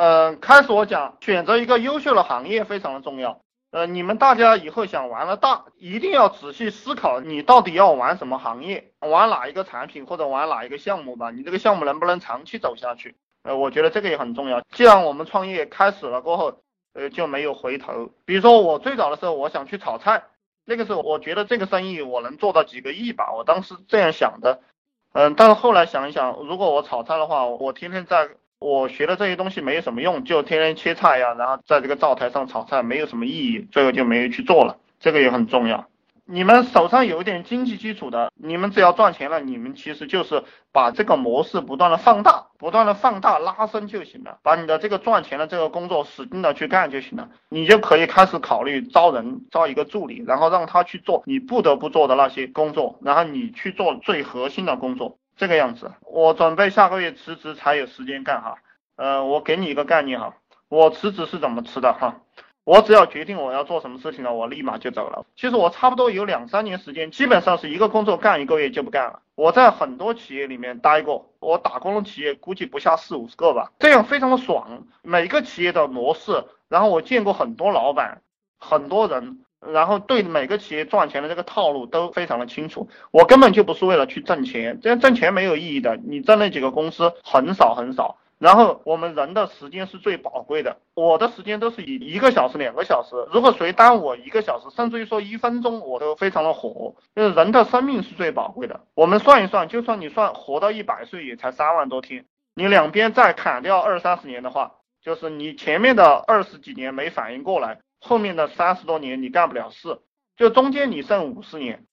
呃，开始我讲选择一个优秀的行业非常的重要。呃，你们大家以后想玩的大，一定要仔细思考，你到底要玩什么行业，玩哪一个产品或者玩哪一个项目吧。你这个项目能不能长期走下去？呃，我觉得这个也很重要。既然我们创业开始了过后，呃，就没有回头。比如说我最早的时候，我想去炒菜，那个时候我觉得这个生意我能做到几个亿吧，我当时这样想的。嗯，但是后来想一想，如果我炒菜的话，我天天在。我学的这些东西没有什么用，就天天切菜呀，然后在这个灶台上炒菜，没有什么意义，最后就没有去做了。这个也很重要。你们手上有一点经济基础的，你们只要赚钱了，你们其实就是把这个模式不断的放大，不断的放大拉伸就行了。把你的这个赚钱的这个工作使劲的去干就行了，你就可以开始考虑招人，招一个助理，然后让他去做你不得不做的那些工作，然后你去做最核心的工作。这个样子，我准备下个月辞职才有时间干哈。呃，我给你一个概念哈，我辞职是怎么辞的哈？我只要决定我要做什么事情了，我立马就走了。其实我差不多有两三年时间，基本上是一个工作干一个月就不干了。我在很多企业里面待过，我打工的企业估计不下四五十个吧，这样非常的爽。每个企业的模式，然后我见过很多老板，很多人。然后对每个企业赚钱的这个套路都非常的清楚，我根本就不是为了去挣钱，这样挣钱没有意义的。你挣那几个公司很少很少。然后我们人的时间是最宝贵的，我的时间都是以一个小时、两个小时，如果谁耽误我一个小时，甚至于说一分钟，我都非常的火。就是人的生命是最宝贵的，我们算一算，就算你算活到一百岁，也才三万多天，你两边再砍掉二三十年的话，就是你前面的二十几年没反应过来。后面的三十多年你干不了事，就中间你剩五十年，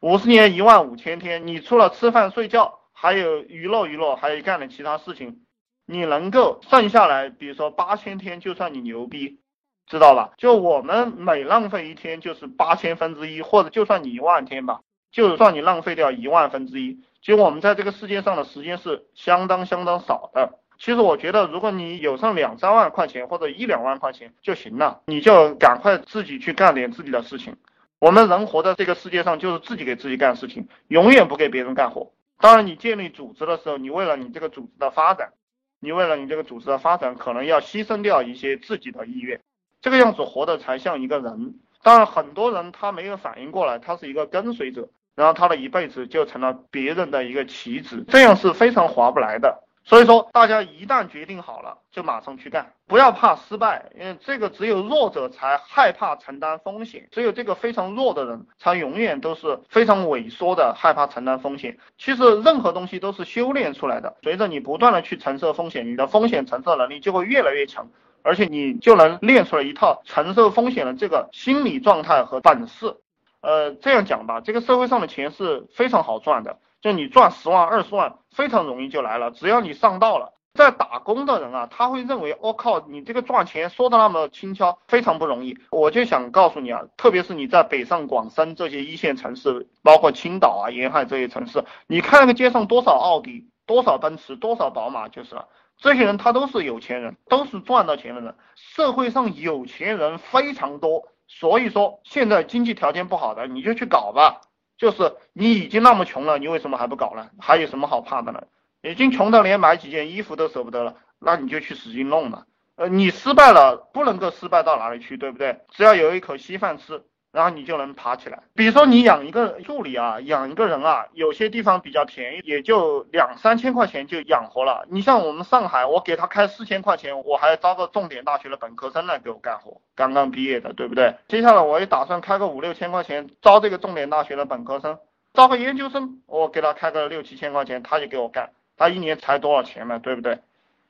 五十年一万五千天，你除了吃饭睡觉，还有娱乐娱乐，还有干点其他事情，你能够剩下来，比如说八千天，就算你牛逼，知道吧？就我们每浪费一天就是八千分之一，或者就算你一万天吧，就算你浪费掉一万分之一，其实我们在这个世界上的时间是相当相当少的。其实我觉得，如果你有上两三万块钱或者一两万块钱就行了，你就赶快自己去干点自己的事情。我们人活在这个世界上，就是自己给自己干事情，永远不给别人干活。当然，你建立组织的时候，你为了你这个组织的发展，你为了你这个组织的发展，可能要牺牲掉一些自己的意愿，这个样子活的才像一个人。当然，很多人他没有反应过来，他是一个跟随者，然后他的一辈子就成了别人的一个棋子，这样是非常划不来的。所以说，大家一旦决定好了，就马上去干，不要怕失败，因为这个只有弱者才害怕承担风险，只有这个非常弱的人才永远都是非常萎缩的，害怕承担风险。其实任何东西都是修炼出来的，随着你不断的去承受风险，你的风险承受能力就会越来越强，而且你就能练出来一套承受风险的这个心理状态和本事。呃，这样讲吧，这个社会上的钱是非常好赚的。就你赚十万二十万非常容易就来了，只要你上道了。在打工的人啊，他会认为我靠，你这个赚钱说的那么轻巧，非常不容易。我就想告诉你啊，特别是你在北上广深这些一线城市，包括青岛啊、沿海这些城市，你看那个街上多少奥迪、多少奔驰、多少宝马，就是了。这些人他都是有钱人，都是赚到钱的人。社会上有钱人非常多，所以说现在经济条件不好的，你就去搞吧。就是你已经那么穷了，你为什么还不搞呢？还有什么好怕的呢？已经穷到连买几件衣服都舍不得了，那你就去使劲弄嘛。呃，你失败了，不能够失败到哪里去，对不对？只要有一口稀饭吃。然后你就能爬起来。比如说你养一个助理啊，养一个人啊，有些地方比较便宜，也就两三千块钱就养活了。你像我们上海，我给他开四千块钱，我还招个重点大学的本科生来给我干活，刚刚毕业的，对不对？接下来我也打算开个五六千块钱招这个重点大学的本科生，招个研究生，我给他开个六七千块钱，他就给我干，他一年才多少钱嘛，对不对？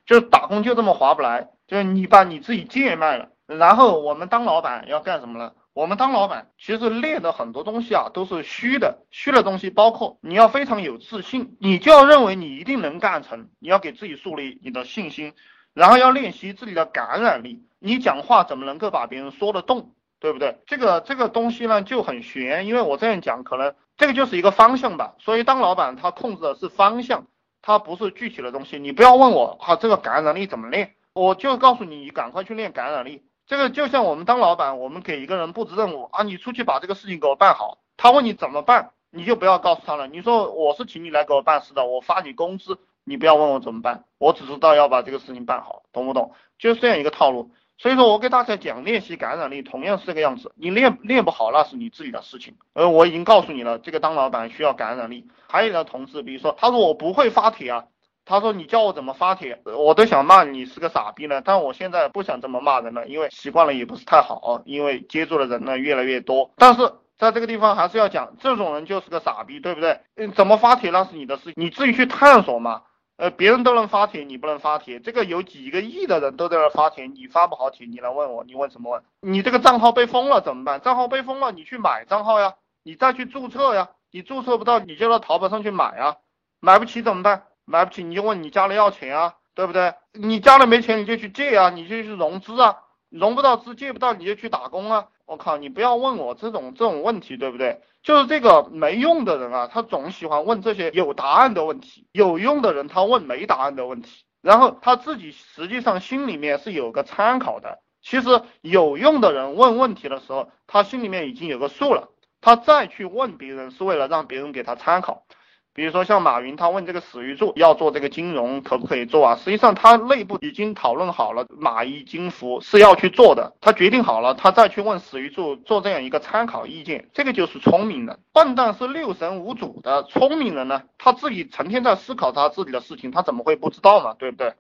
就是打工就这么划不来，就是你把你自己贱卖了，然后我们当老板要干什么呢？我们当老板，其实练的很多东西啊，都是虚的。虚的东西包括你要非常有自信，你就要认为你一定能干成，你要给自己树立你的信心，然后要练习自己的感染力。你讲话怎么能够把别人说得动，对不对？这个这个东西呢就很悬，因为我这样讲，可能这个就是一个方向吧。所以当老板，他控制的是方向，他不是具体的东西。你不要问我啊，这个感染力怎么练？我就告诉你，你赶快去练感染力。这个就像我们当老板，我们给一个人布置任务啊，你出去把这个事情给我办好。他问你怎么办，你就不要告诉他了。你说我是请你来给我办事的，我发你工资，你不要问我怎么办，我只知道要把这个事情办好，懂不懂？就是这样一个套路。所以说我给大家讲练习感染力，同样是这个样子。你练练不好，那是你自己的事情。而我已经告诉你了，这个当老板需要感染力。还有的同事，比如说他说我不会发帖啊，他说你教我怎么发帖，我都想骂你是个傻逼呢。但我现在不想这么骂人了，因为习惯了也不是太好，因为接触的人呢越来越多。但是在这个地方还是要讲，这种人就是个傻逼，对不对？嗯，怎么发帖那是你的事，你自己去探索嘛。呃，别人都能发帖，你不能发帖。这个有几个亿的人都在那发帖，你发不好帖，你来问我，你问什么问？你这个账号被封了怎么办？账号被封了，你去买账号呀，你再去注册呀。你注册不到，你就到淘宝上去买啊。买不起怎么办？买不起你就问你家里要钱啊，对不对？你家里没钱你就去借啊，你就去融资啊。融不到资，借不到你就去打工啊。我靠，你不要问我这种这种问题，对不对？就是这个没用的人啊，他总喜欢问这些有答案的问题；有用的人，他问没答案的问题。然后他自己实际上心里面是有个参考的。其实有用的人问问题的时候，他心里面已经有个数了，他再去问别人是为了让别人给他参考。比如说像马云，他问这个史玉柱要做这个金融可不可以做啊？实际上他内部已经讨论好了，马一金服是要去做的，他决定好了，他再去问史玉柱做这样一个参考意见，这个就是聪明人。笨蛋是六神无主的，聪明人呢，他自己成天在思考他自己的事情，他怎么会不知道嘛？对不对？